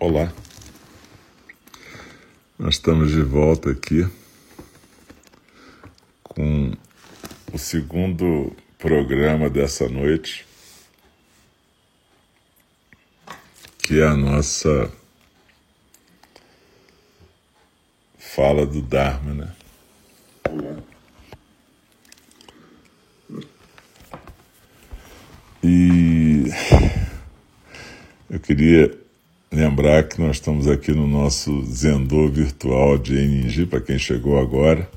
Olá, nós estamos de volta aqui com o segundo programa dessa noite, que é a nossa fala do Dharma, né? E eu queria lembrar que nós estamos aqui no nosso Zendô virtual de Eningi, para quem chegou agora.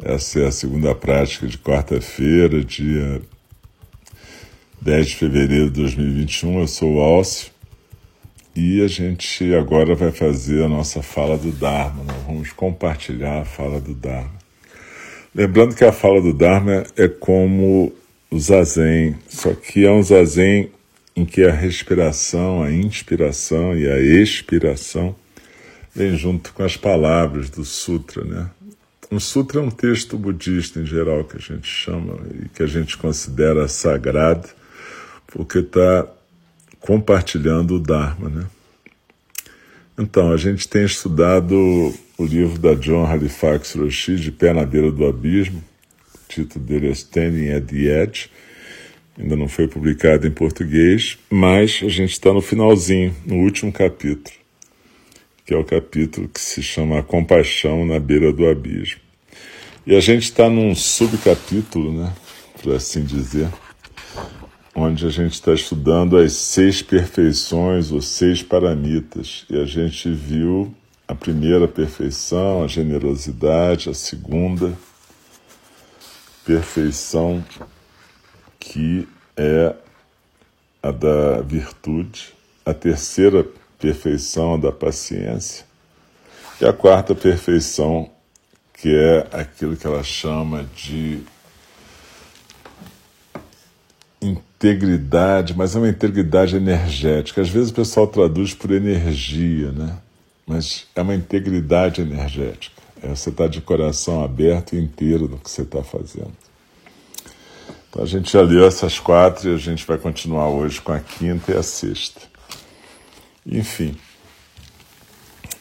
Essa é a segunda prática de quarta-feira, dia 10 de fevereiro de 2021. Eu sou o Alcio e a gente agora vai fazer a nossa fala do Dharma. Nós vamos compartilhar a fala do Dharma. Lembrando que a fala do Dharma é como o zazen, só que é um zazen em que a respiração, a inspiração e a expiração vem junto com as palavras do sutra, né? Um sutra é um texto budista em geral que a gente chama e que a gente considera sagrado, porque está compartilhando o Dharma, né? Então, a gente tem estudado o livro da John Halifax Roshi, De Pé na Beira do Abismo, o título dele é Standing at the Edge, ainda não foi publicado em português, mas a gente está no finalzinho, no último capítulo, que é o capítulo que se chama A Compaixão na Beira do Abismo. E a gente está num subcapítulo, né, por assim dizer, onde a gente está estudando as seis perfeições, ou seis paramitas, e a gente viu a primeira perfeição, a generosidade, a segunda perfeição que é a da virtude, a terceira perfeição a da paciência, e a quarta perfeição, que é aquilo que ela chama de integridade, mas é uma integridade energética. Às vezes o pessoal traduz por energia, né? Mas é uma integridade energética. É você estar tá de coração aberto inteiro no que você está fazendo. Então a gente já leu essas quatro e a gente vai continuar hoje com a quinta e a sexta. Enfim,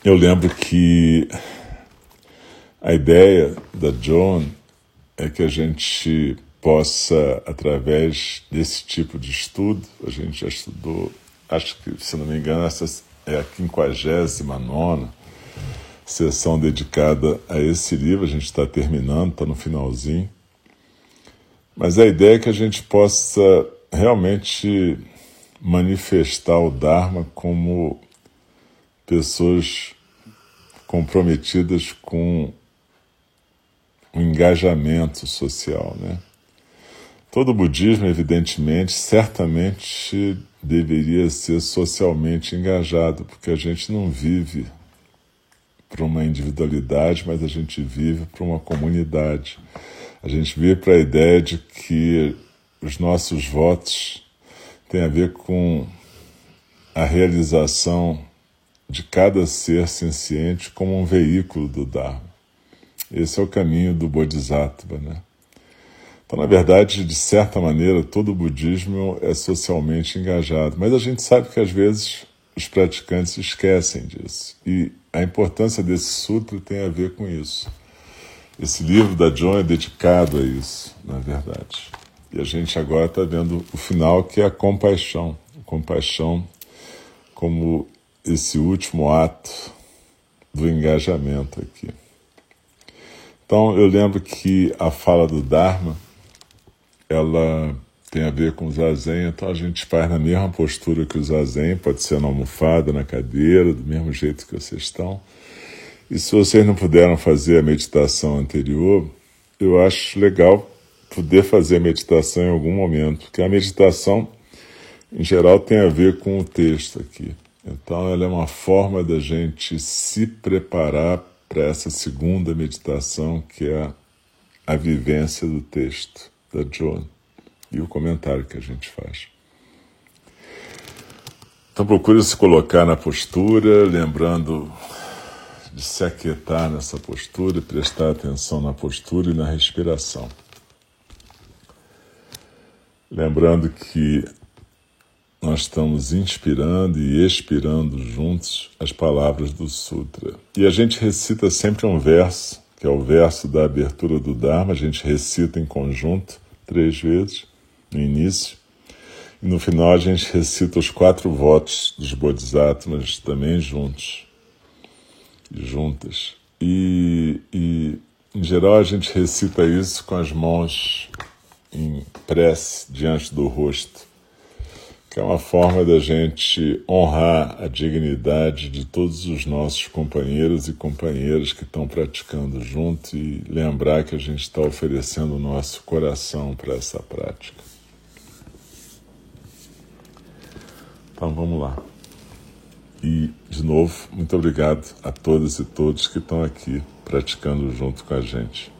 eu lembro que a ideia da John é que a gente possa, através desse tipo de estudo, a gente já estudou, acho que, se não me engano, essa é a 59 sessão dedicada a esse livro, a gente está terminando, está no finalzinho. Mas a ideia é que a gente possa realmente manifestar o Dharma como pessoas comprometidas com o engajamento social, né? Todo budismo, evidentemente, certamente deveria ser socialmente engajado, porque a gente não vive para uma individualidade, mas a gente vive para uma comunidade. A gente vê para a ideia de que os nossos votos têm a ver com a realização de cada ser senciente como um veículo do Dharma. Esse é o caminho do Bodhisattva, né? Então, na verdade, de certa maneira, todo o budismo é socialmente engajado, mas a gente sabe que às vezes os praticantes esquecem disso. E a importância desse sutra tem a ver com isso. Esse livro da John é dedicado a isso, na verdade. E a gente agora está vendo o final, que é a compaixão. A compaixão como esse último ato do engajamento aqui. Então, eu lembro que a fala do Dharma, ela tem a ver com o zazen, então a gente faz na mesma postura que o zazen, pode ser na almofada, na cadeira, do mesmo jeito que vocês estão. E se vocês não puderam fazer a meditação anterior, eu acho legal poder fazer a meditação em algum momento, porque a meditação, em geral, tem a ver com o texto aqui. Então, ela é uma forma da gente se preparar para essa segunda meditação, que é a vivência do texto da John e o comentário que a gente faz. Então, procure se colocar na postura, lembrando de se aquietar nessa postura e prestar atenção na postura e na respiração. Lembrando que nós estamos inspirando e expirando juntos as palavras do Sutra. E a gente recita sempre um verso, que é o verso da abertura do Dharma, a gente recita em conjunto três vezes no início. E no final a gente recita os quatro votos dos Bodhisattvas também juntos juntas. E, e em geral a gente recita isso com as mãos em prece diante do rosto que é uma forma da gente honrar a dignidade de todos os nossos companheiros e companheiras que estão praticando junto e lembrar que a gente está oferecendo o nosso coração para essa prática. Então vamos lá. E, de novo, muito obrigado a todas e todos que estão aqui praticando junto com a gente.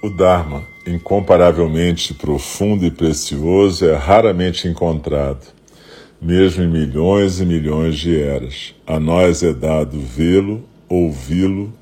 O Dharma, incomparavelmente profundo e precioso, é raramente encontrado, mesmo em milhões e milhões de eras. A nós é dado vê-lo, ouvi-lo,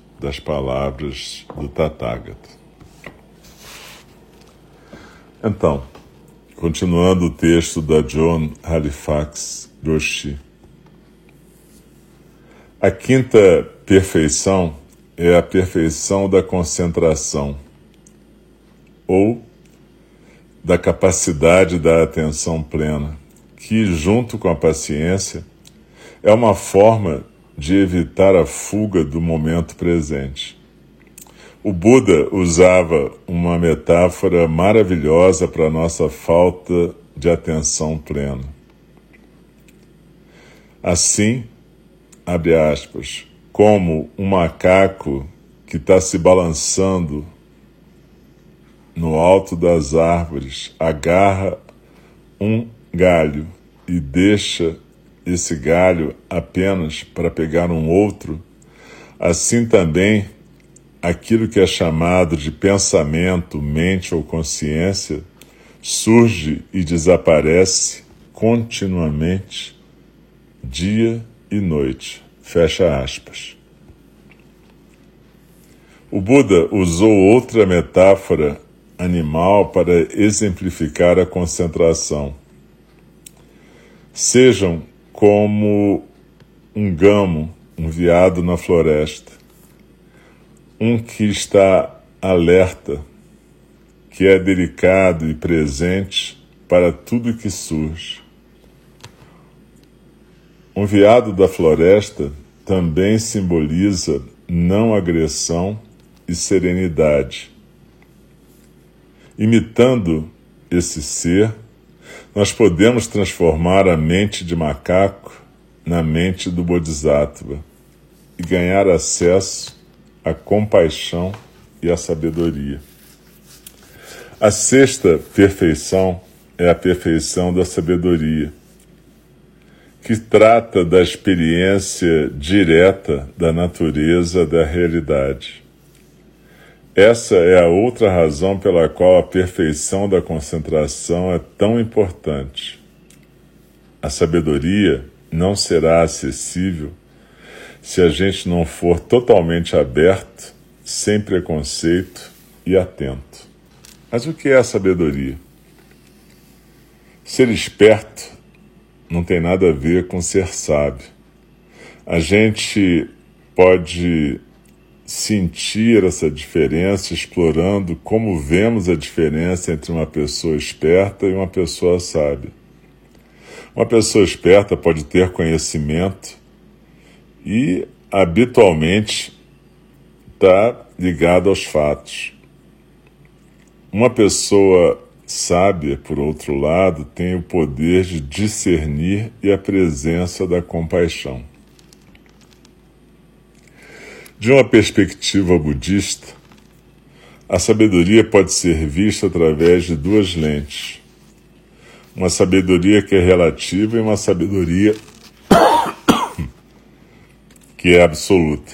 das palavras do Tathagata. Então, continuando o texto da John Halifax Roshi. A quinta perfeição é a perfeição da concentração ou da capacidade da atenção plena, que, junto com a paciência, é uma forma de evitar a fuga do momento presente. O Buda usava uma metáfora maravilhosa para nossa falta de atenção plena. Assim, abre aspas, como um macaco que está se balançando no alto das árvores, agarra um galho e deixa esse galho apenas para pegar um outro, assim também aquilo que é chamado de pensamento, mente ou consciência surge e desaparece continuamente, dia e noite. Fecha aspas. O Buda usou outra metáfora animal para exemplificar a concentração. Sejam como um gamo, um veado na floresta, um que está alerta, que é delicado e presente para tudo que surge. Um veado da floresta também simboliza não agressão e serenidade. Imitando esse ser, nós podemos transformar a mente de macaco na mente do Bodhisattva e ganhar acesso à compaixão e à sabedoria. A sexta perfeição é a perfeição da sabedoria que trata da experiência direta da natureza da realidade. Essa é a outra razão pela qual a perfeição da concentração é tão importante. A sabedoria não será acessível se a gente não for totalmente aberto, sem preconceito e atento. Mas o que é a sabedoria? Ser esperto não tem nada a ver com ser sábio. A gente pode sentir essa diferença explorando como vemos a diferença entre uma pessoa esperta e uma pessoa sábia. Uma pessoa esperta pode ter conhecimento e habitualmente está ligada aos fatos. Uma pessoa sábia, por outro lado, tem o poder de discernir e a presença da compaixão. De uma perspectiva budista, a sabedoria pode ser vista através de duas lentes. Uma sabedoria que é relativa e uma sabedoria que é absoluta.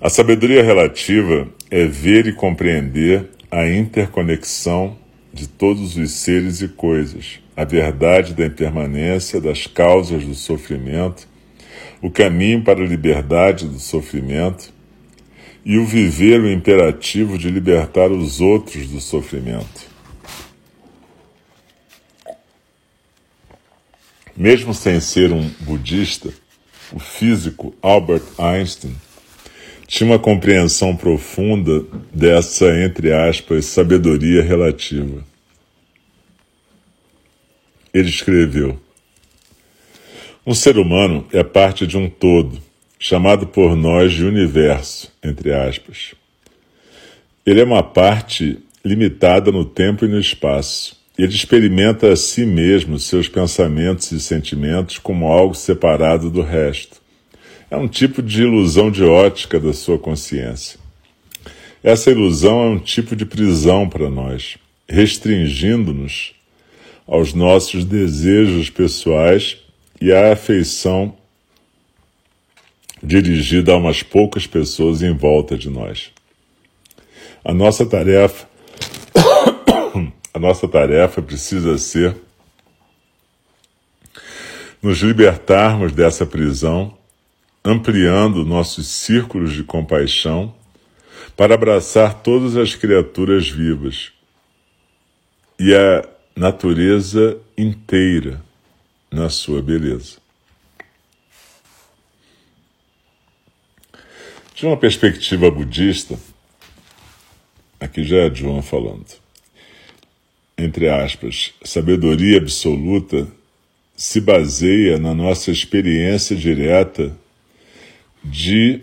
A sabedoria relativa é ver e compreender a interconexão de todos os seres e coisas, a verdade da impermanência das causas do sofrimento, o caminho para a liberdade do sofrimento e o viver o imperativo de libertar os outros do sofrimento. Mesmo sem ser um budista, o físico Albert Einstein tinha uma compreensão profunda dessa, entre aspas, sabedoria relativa. Ele escreveu: Um ser humano é parte de um todo, chamado por nós de universo, entre aspas. Ele é uma parte limitada no tempo e no espaço. Ele experimenta a si mesmo, seus pensamentos e sentimentos, como algo separado do resto. É um tipo de ilusão de ótica da sua consciência. Essa ilusão é um tipo de prisão para nós, restringindo-nos aos nossos desejos pessoais e à afeição dirigida a umas poucas pessoas em volta de nós. A nossa tarefa a nossa tarefa precisa ser nos libertarmos dessa prisão ampliando nossos círculos de compaixão para abraçar todas as criaturas vivas e a natureza inteira na sua beleza. De uma perspectiva budista, aqui já é João falando, entre aspas, sabedoria absoluta se baseia na nossa experiência direta de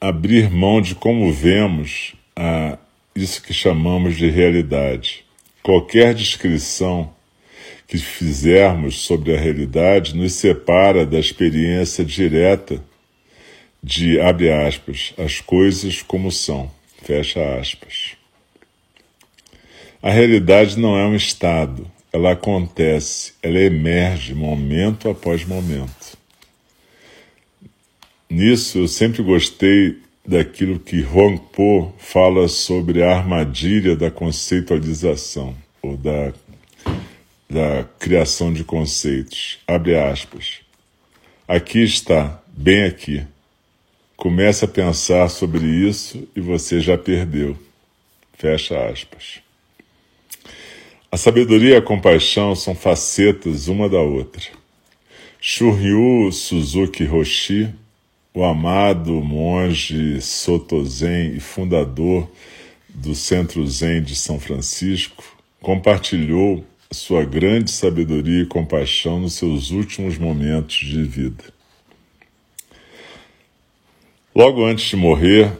abrir mão de como vemos a isso que chamamos de realidade. Qualquer descrição que fizermos sobre a realidade nos separa da experiência direta de, abre aspas, as coisas como são, fecha aspas. A realidade não é um estado, ela acontece, ela emerge momento após momento. Nisso eu sempre gostei daquilo que Huang Po fala sobre a armadilha da conceitualização, ou da, da criação de conceitos. Abre aspas. Aqui está, bem aqui. Comece a pensar sobre isso e você já perdeu. Fecha aspas. A sabedoria e a compaixão são facetas uma da outra. Shuryu Suzuki Roshi o amado monge Soto Zen e fundador do Centro Zen de São Francisco, compartilhou sua grande sabedoria e compaixão nos seus últimos momentos de vida. Logo antes de morrer,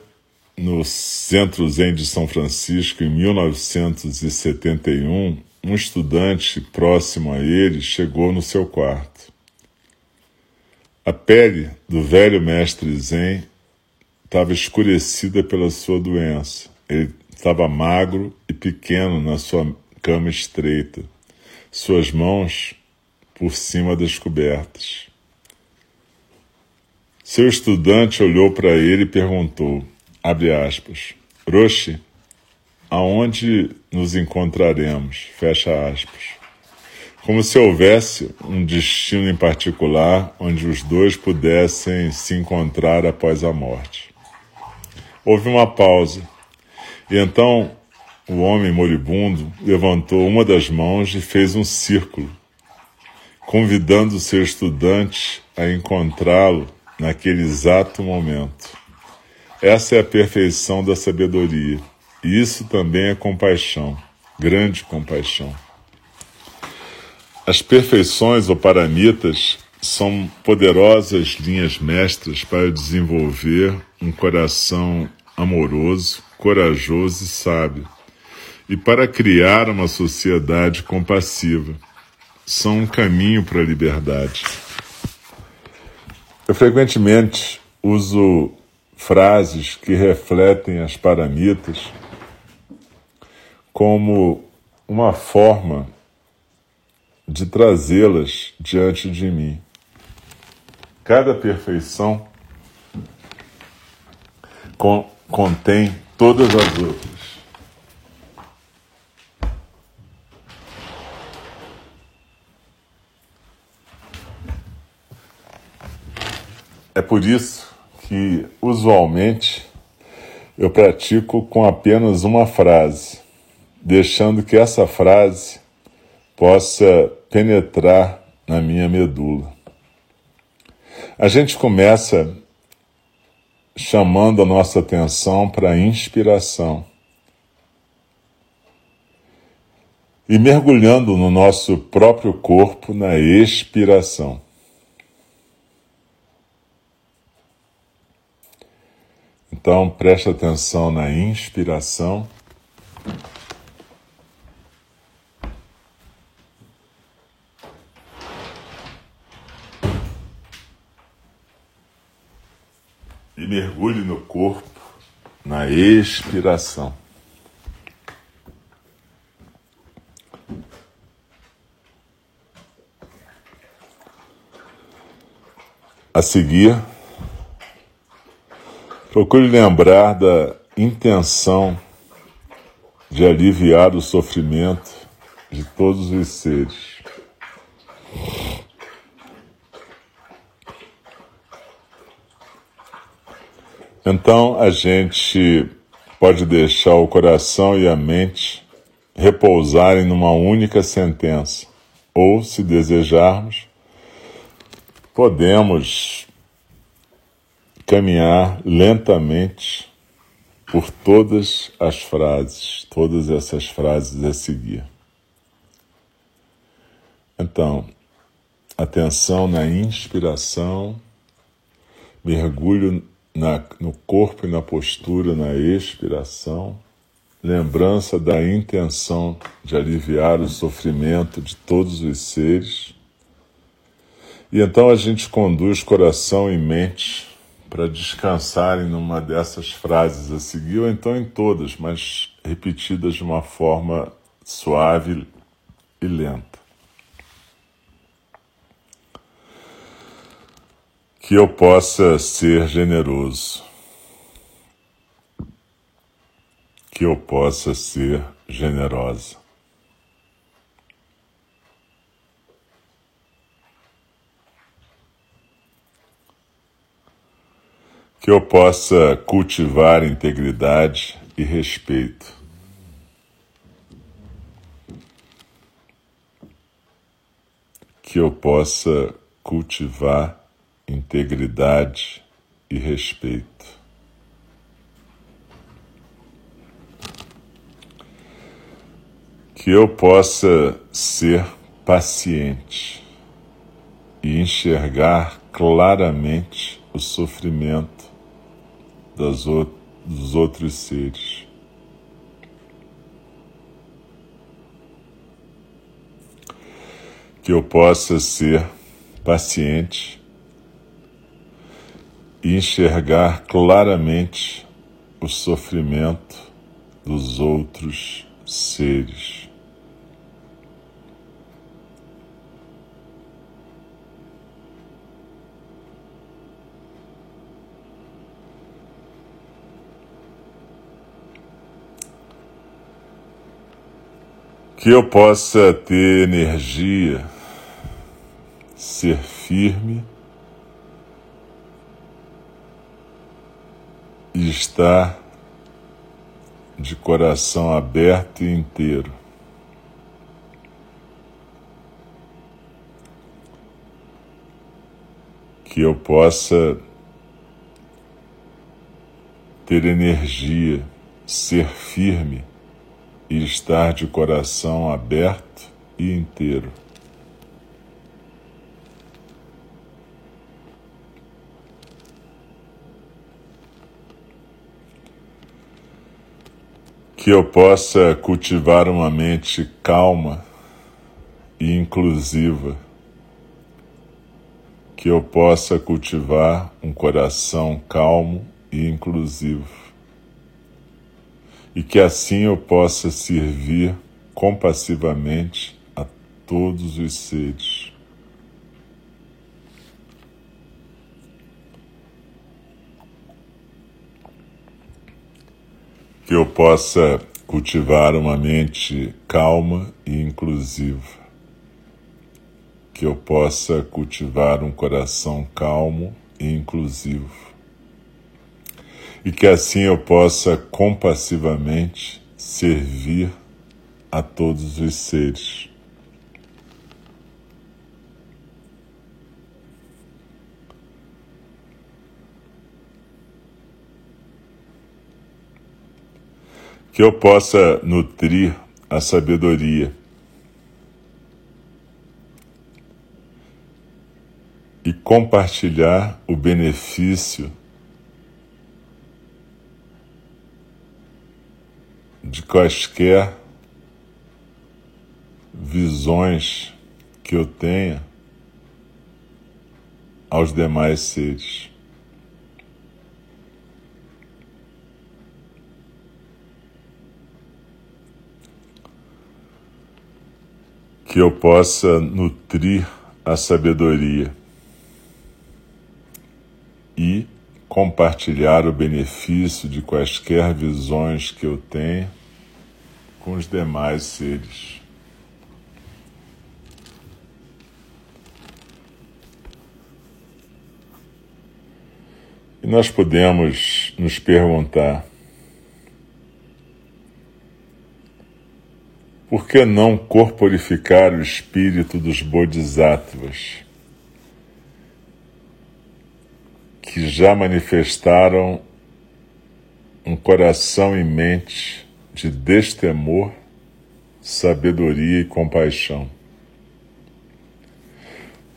no Centro Zen de São Francisco, em 1971, um estudante próximo a ele chegou no seu quarto. A pele do velho mestre Zen estava escurecida pela sua doença. Ele estava magro e pequeno na sua cama estreita, suas mãos por cima das cobertas. Seu estudante olhou para ele e perguntou, abre aspas, Roshi, aonde nos encontraremos? Fecha aspas como se houvesse um destino em particular onde os dois pudessem se encontrar após a morte. Houve uma pausa, e então o homem moribundo levantou uma das mãos e fez um círculo, convidando seu estudante a encontrá-lo naquele exato momento. Essa é a perfeição da sabedoria. E isso também é compaixão, grande compaixão. As perfeições ou paramitas são poderosas linhas mestras para desenvolver um coração amoroso, corajoso e sábio, e para criar uma sociedade compassiva. São um caminho para a liberdade. Eu frequentemente uso frases que refletem as paramitas como uma forma de trazê-las diante de mim. Cada perfeição contém todas as outras. É por isso que, usualmente, eu pratico com apenas uma frase, deixando que essa frase possa penetrar na minha medula. A gente começa chamando a nossa atenção para a inspiração e mergulhando no nosso próprio corpo na expiração. Então, preste atenção na inspiração. E mergulhe no corpo na expiração. A seguir, Procure lembrar da intenção de aliviar o sofrimento de todos os seres. Então a gente pode deixar o coração e a mente repousarem numa única sentença, ou, se desejarmos, podemos caminhar lentamente por todas as frases, todas essas frases a seguir. Então, atenção na inspiração, mergulho na, no corpo e na postura na expiração, lembrança da intenção de aliviar o sofrimento de todos os seres. E então a gente conduz coração e mente para descansarem numa dessas frases a seguir, ou então em todas, mas repetidas de uma forma suave e lenta. Que eu possa ser generoso, que eu possa ser generosa. Que eu possa cultivar integridade e respeito. Que eu possa cultivar integridade e respeito. Que eu possa ser paciente e enxergar claramente o sofrimento das dos outros seres. Que eu possa ser paciente e enxergar claramente o sofrimento dos outros seres. Que eu possa ter energia, ser firme e estar de coração aberto e inteiro. Que eu possa ter energia, ser firme e estar de coração aberto e inteiro. Que eu possa cultivar uma mente calma e inclusiva que eu possa cultivar um coração calmo e inclusivo, e que assim eu possa servir compassivamente a todos os seres. Que eu possa cultivar uma mente calma e inclusiva que eu possa cultivar um coração calmo e inclusivo, e que assim eu possa compassivamente servir a todos os seres. Que eu possa nutrir a sabedoria e compartilhar o benefício de quaisquer visões que eu tenha aos demais seres. Que eu possa nutrir a sabedoria e compartilhar o benefício de quaisquer visões que eu tenha com os demais seres. E nós podemos nos perguntar: por que não corporificar o espírito dos bodhisattvas? Que já manifestaram um coração e mente de destemor, sabedoria e compaixão.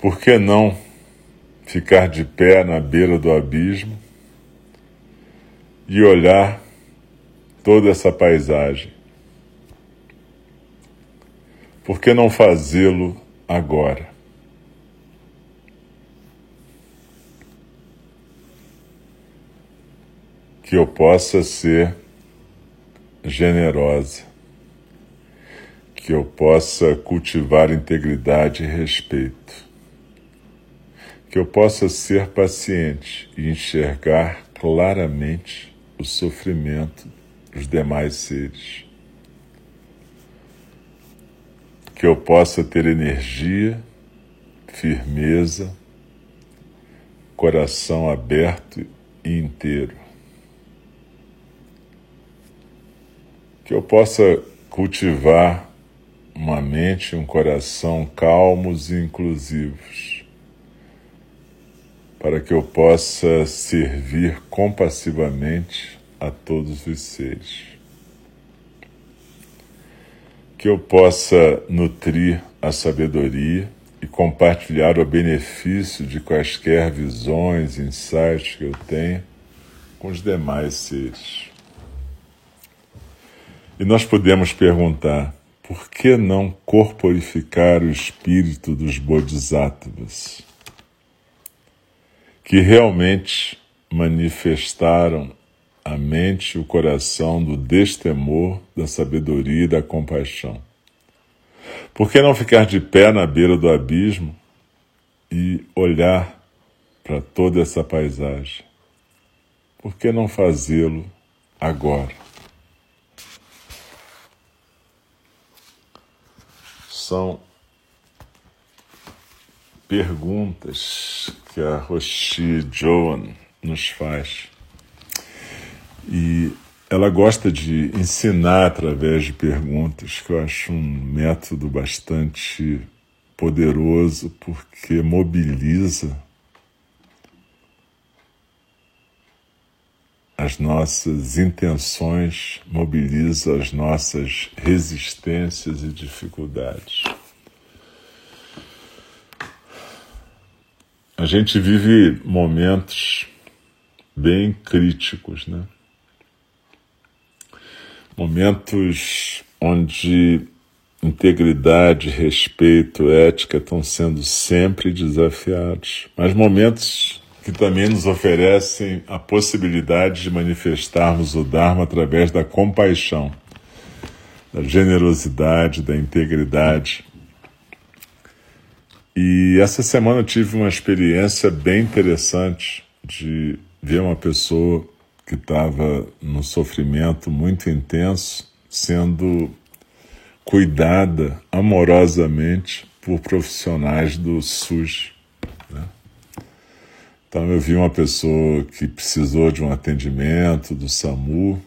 Por que não ficar de pé na beira do abismo e olhar toda essa paisagem? Por que não fazê-lo agora? Que eu possa ser generosa, que eu possa cultivar integridade e respeito, que eu possa ser paciente e enxergar claramente o sofrimento dos demais seres, que eu possa ter energia, firmeza, coração aberto e inteiro que eu possa cultivar uma mente e um coração calmos e inclusivos, para que eu possa servir compassivamente a todos os seres. Que eu possa nutrir a sabedoria e compartilhar o benefício de quaisquer visões, insights que eu tenha com os demais seres. E nós podemos perguntar: por que não corporificar o espírito dos bodhisattvas, que realmente manifestaram a mente e o coração do destemor, da sabedoria e da compaixão? Por que não ficar de pé na beira do abismo e olhar para toda essa paisagem? Por que não fazê-lo agora? São perguntas que a Roshi Joan nos faz. E ela gosta de ensinar através de perguntas, que eu acho um método bastante poderoso porque mobiliza as nossas intenções, mobiliza as nossas resistências e dificuldades. A gente vive momentos bem críticos, né? Momentos onde integridade, respeito, ética estão sendo sempre desafiados, mas momentos que também nos oferecem a possibilidade de manifestarmos o Dharma através da compaixão, da generosidade, da integridade. E essa semana eu tive uma experiência bem interessante de ver uma pessoa que estava num sofrimento muito intenso sendo cuidada amorosamente por profissionais do SUS. Então eu vi uma pessoa que precisou de um atendimento do SAMU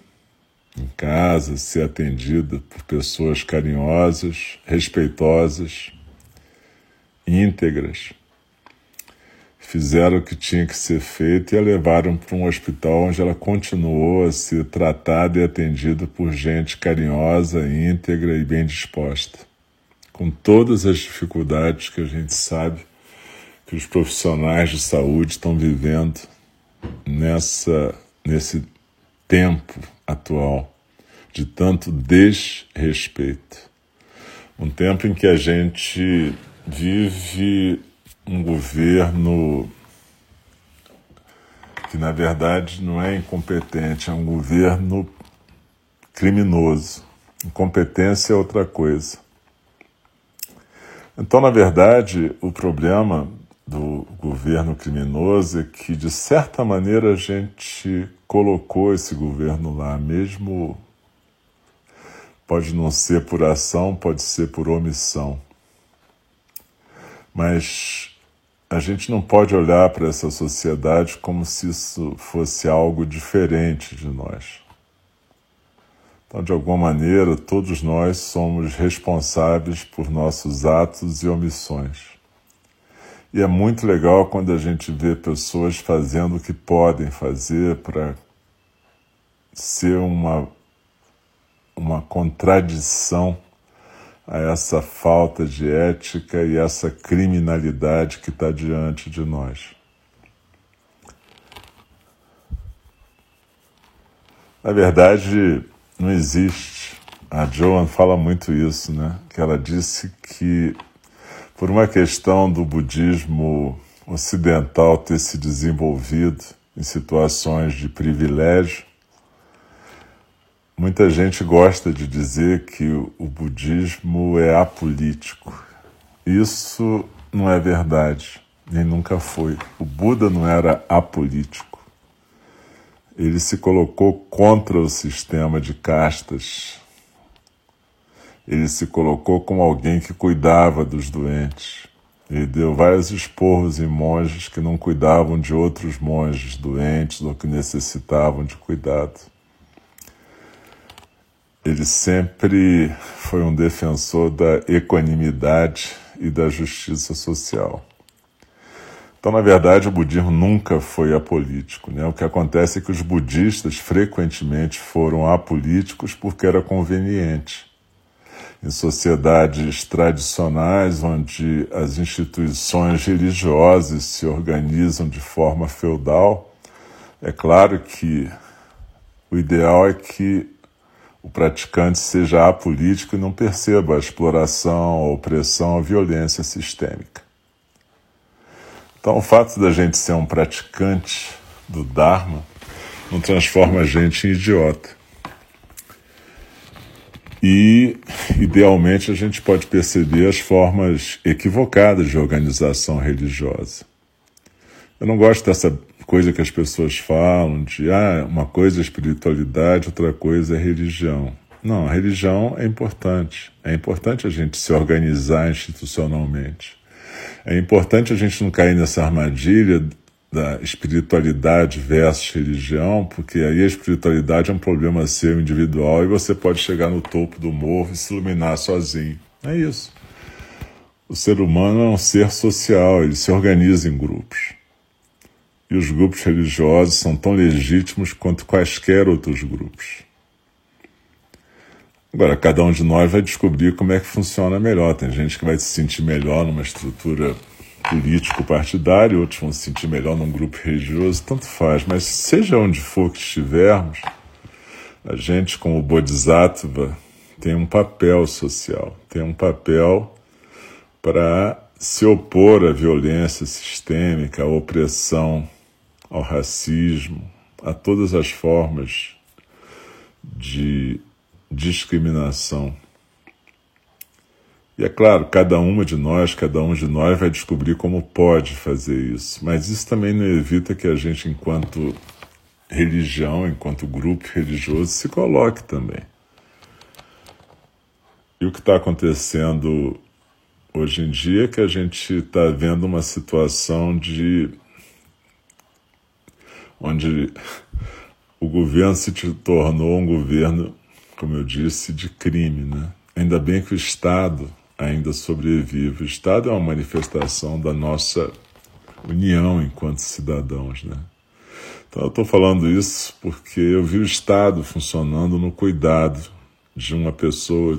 em casa, ser atendida por pessoas carinhosas, respeitosas, íntegras. Fizeram o que tinha que ser feito e a levaram para um hospital onde ela continuou a ser tratada e atendida por gente carinhosa, íntegra e bem disposta, com todas as dificuldades que a gente sabe que os profissionais de saúde estão vivendo nessa, nesse tempo atual de tanto desrespeito. Um tempo em que a gente vive um governo que, na verdade, não é incompetente, é um governo criminoso. Incompetência é outra coisa. Então, na verdade, o problema do governo criminoso é que, de certa maneira, a gente colocou esse governo lá, mesmo pode não ser por ação, pode ser por omissão. Mas a gente não pode olhar para essa sociedade como se isso fosse algo diferente de nós. Então, de alguma maneira, todos nós somos responsáveis por nossos atos e omissões. E é muito legal quando a gente vê pessoas fazendo o que podem fazer para ser uma, uma contradição a essa falta de ética e essa criminalidade que está diante de nós. Na verdade, não existe. A Joan fala muito isso, né? Que ela disse que por uma questão do budismo ocidental ter se desenvolvido em situações de privilégio, muita gente gosta de dizer que o budismo é apolítico. Isso não é verdade, nem nunca foi. O Buda não era apolítico. Ele se colocou contra o sistema de castas ele se colocou como alguém que cuidava dos doentes. Ele deu vários esporros em monges que não cuidavam de outros monges doentes ou que necessitavam de cuidado. Ele sempre foi um defensor da equanimidade e da justiça social. Então, na verdade, o budismo nunca foi apolítico. Né? O que acontece é que os budistas frequentemente foram apolíticos porque era conveniente em sociedades tradicionais, onde as instituições religiosas se organizam de forma feudal, é claro que o ideal é que o praticante seja apolítico e não perceba a exploração, a opressão, a violência sistêmica. Então, o fato da gente ser um praticante do Dharma não transforma a gente em idiota. E, idealmente, a gente pode perceber as formas equivocadas de organização religiosa. Eu não gosto dessa coisa que as pessoas falam de ah, uma coisa é espiritualidade, outra coisa é religião. Não, a religião é importante. É importante a gente se organizar institucionalmente. É importante a gente não cair nessa armadilha da espiritualidade versus religião, porque aí a espiritualidade é um problema seu individual e você pode chegar no topo do morro e se iluminar sozinho. É isso. O ser humano é um ser social, ele se organiza em grupos. E os grupos religiosos são tão legítimos quanto quaisquer outros grupos. Agora, cada um de nós vai descobrir como é que funciona melhor. Tem gente que vai se sentir melhor numa estrutura político-partidária, outros vão se sentir melhor num grupo religioso, tanto faz. Mas seja onde for que estivermos, a gente, como Bodhisattva, tem um papel social, tem um papel para se opor à violência sistêmica, à opressão, ao racismo, a todas as formas de discriminação. E é claro, cada uma de nós, cada um de nós vai descobrir como pode fazer isso, mas isso também não evita que a gente, enquanto religião, enquanto grupo religioso, se coloque também. E o que está acontecendo hoje em dia é que a gente está vendo uma situação de onde o governo se tornou um governo, como eu disse, de crime, né? Ainda bem que o Estado ainda sobrevive. O Estado é uma manifestação da nossa união enquanto cidadãos, né? Então eu estou falando isso porque eu vi o Estado funcionando no cuidado de uma pessoa,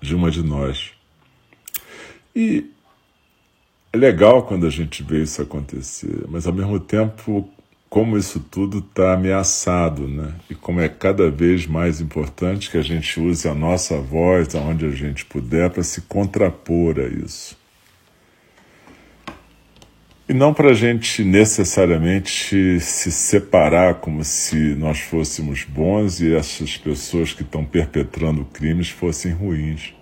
de uma de nós. E é legal quando a gente vê isso acontecer, mas ao mesmo tempo, como isso tudo está ameaçado, né? E como é cada vez mais importante que a gente use a nossa voz aonde a gente puder para se contrapor a isso. E não para a gente necessariamente se separar como se nós fôssemos bons e essas pessoas que estão perpetrando crimes fossem ruins.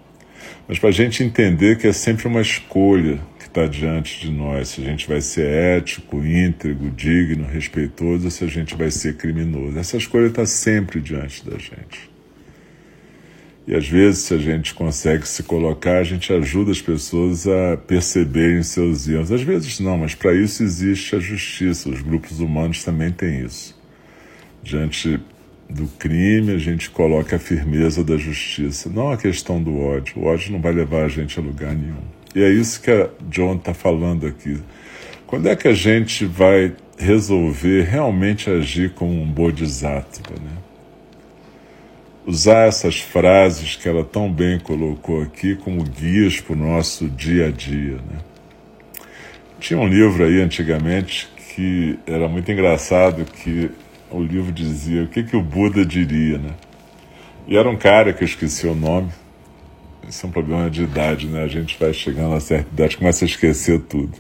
Mas para a gente entender que é sempre uma escolha está diante de nós: se a gente vai ser ético, íntegro, digno, respeitoso, ou se a gente vai ser criminoso. Essa escolha está sempre diante da gente. E às vezes, se a gente consegue se colocar, a gente ajuda as pessoas a perceberem seus erros. Às vezes não, mas para isso existe a justiça. Os grupos humanos também têm isso. Diante do crime, a gente coloca a firmeza da justiça, não a questão do ódio. O ódio não vai levar a gente a lugar nenhum. E é isso que a John está falando aqui. Quando é que a gente vai resolver realmente agir como um bodhisattva, né? usar essas frases que ela tão bem colocou aqui como guias para o nosso dia a dia. Né? Tinha um livro aí antigamente que era muito engraçado que o livro dizia o que, que o Buda diria, né? E era um cara que eu esqueci o nome. Isso é um problema de idade, né? A gente vai chegando a certa idade, começa a esquecer tudo.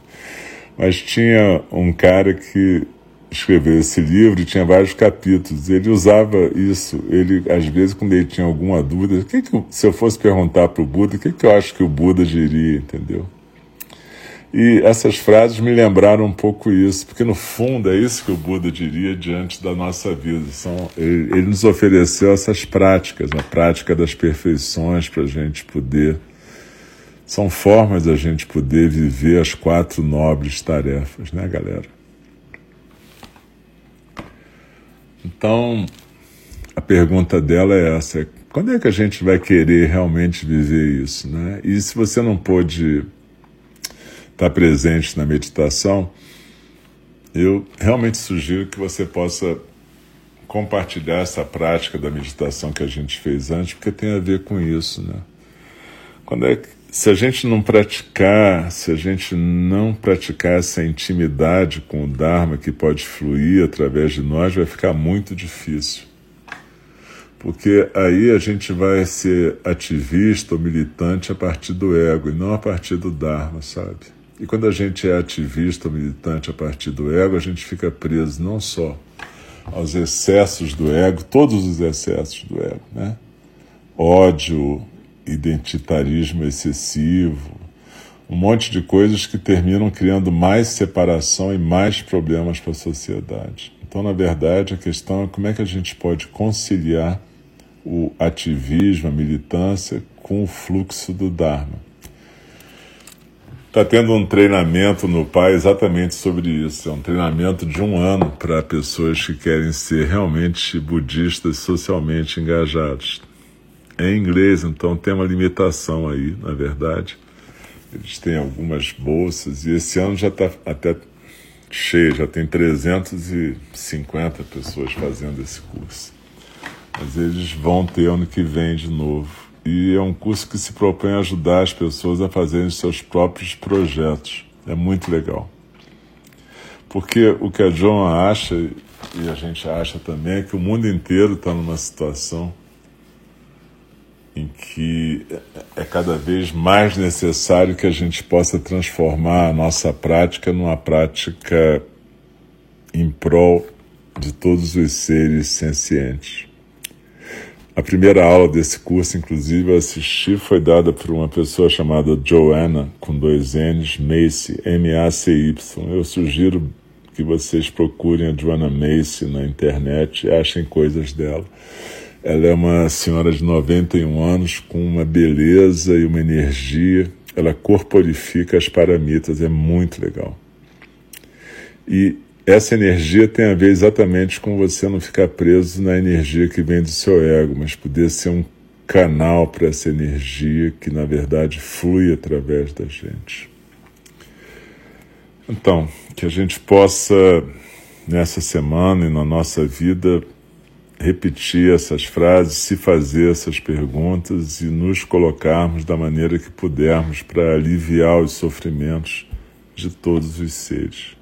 Mas tinha um cara que escreveu esse livro tinha vários capítulos. Ele usava isso. Ele, às vezes, quando ele tinha alguma dúvida, que que, se eu fosse perguntar para o Buda, o que, que eu acho que o Buda diria, entendeu? E essas frases me lembraram um pouco isso, porque no fundo é isso que o Buda diria diante da nossa vida. São, ele, ele nos ofereceu essas práticas, a prática das perfeições para a gente poder. São formas da gente poder viver as quatro nobres tarefas, né, galera? Então, a pergunta dela é essa: quando é que a gente vai querer realmente viver isso? Né? E se você não pôde estar presente na meditação, eu realmente sugiro que você possa compartilhar essa prática da meditação que a gente fez antes, porque tem a ver com isso. Né? Quando é que se a gente não praticar, se a gente não praticar essa intimidade com o Dharma que pode fluir através de nós, vai ficar muito difícil. Porque aí a gente vai ser ativista ou militante a partir do ego e não a partir do Dharma, sabe? E quando a gente é ativista militante a partir do ego, a gente fica preso não só aos excessos do ego, todos os excessos do ego, né? Ódio, identitarismo excessivo, um monte de coisas que terminam criando mais separação e mais problemas para a sociedade. Então, na verdade, a questão é como é que a gente pode conciliar o ativismo, a militância, com o fluxo do Dharma. Está tendo um treinamento no PAI exatamente sobre isso. É um treinamento de um ano para pessoas que querem ser realmente budistas socialmente engajados em inglês, então tem uma limitação aí, na verdade. Eles têm algumas bolsas e esse ano já está até cheia, já tem 350 pessoas fazendo esse curso. Mas eles vão ter ano que vem de novo. E é um curso que se propõe a ajudar as pessoas a fazerem seus próprios projetos. É muito legal. Porque o que a John acha, e a gente acha também, é que o mundo inteiro está numa situação em que é cada vez mais necessário que a gente possa transformar a nossa prática numa prática em prol de todos os seres sencientes. A primeira aula desse curso, inclusive, eu assisti, foi dada por uma pessoa chamada Joanna, com dois N's, Macy, M-A-C-Y. Eu sugiro que vocês procurem a Joanna Macy na internet e achem coisas dela. Ela é uma senhora de 91 anos com uma beleza e uma energia. Ela corporifica as paramitas, é muito legal. E essa energia tem a ver exatamente com você não ficar preso na energia que vem do seu ego, mas poder ser um canal para essa energia que na verdade flui através da gente. Então, que a gente possa nessa semana e na nossa vida repetir essas frases, se fazer essas perguntas e nos colocarmos da maneira que pudermos para aliviar os sofrimentos de todos os seres.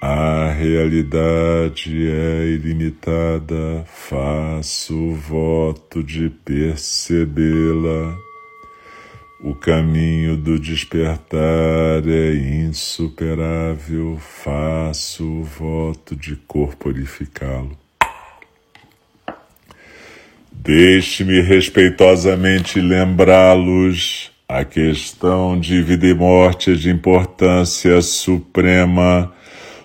A realidade é ilimitada, faço o voto de percebê-la. O caminho do despertar é insuperável, faço o voto de corporificá-lo. Deixe-me respeitosamente lembrá-los: a questão de vida e morte é de importância suprema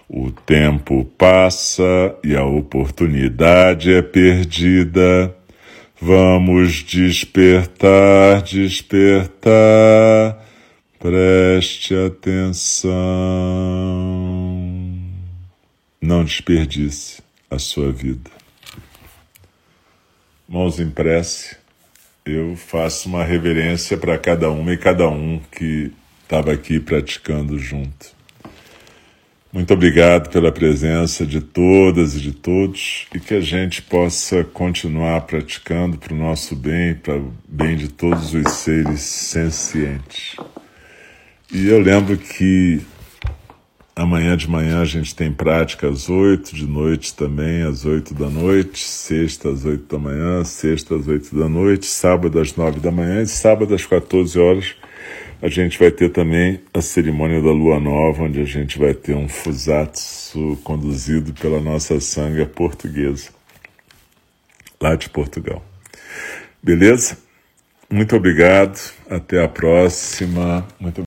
o tempo passa e a oportunidade é perdida. Vamos despertar, despertar. Preste atenção. Não desperdice a sua vida. Mãos em prece, eu faço uma reverência para cada uma e cada um que estava aqui praticando junto. Muito obrigado pela presença de todas e de todos e que a gente possa continuar praticando para o nosso bem, para o bem de todos os seres sencientes. E eu lembro que amanhã de manhã a gente tem prática às oito, de noite também às oito da noite, sexta às oito da manhã, sexta às oito da noite, sábado às nove da manhã e sábado às 14 horas a gente vai ter também a cerimônia da lua nova, onde a gente vai ter um fusatsu conduzido pela nossa sanga portuguesa, lá de Portugal. Beleza? Muito obrigado, até a próxima. Muito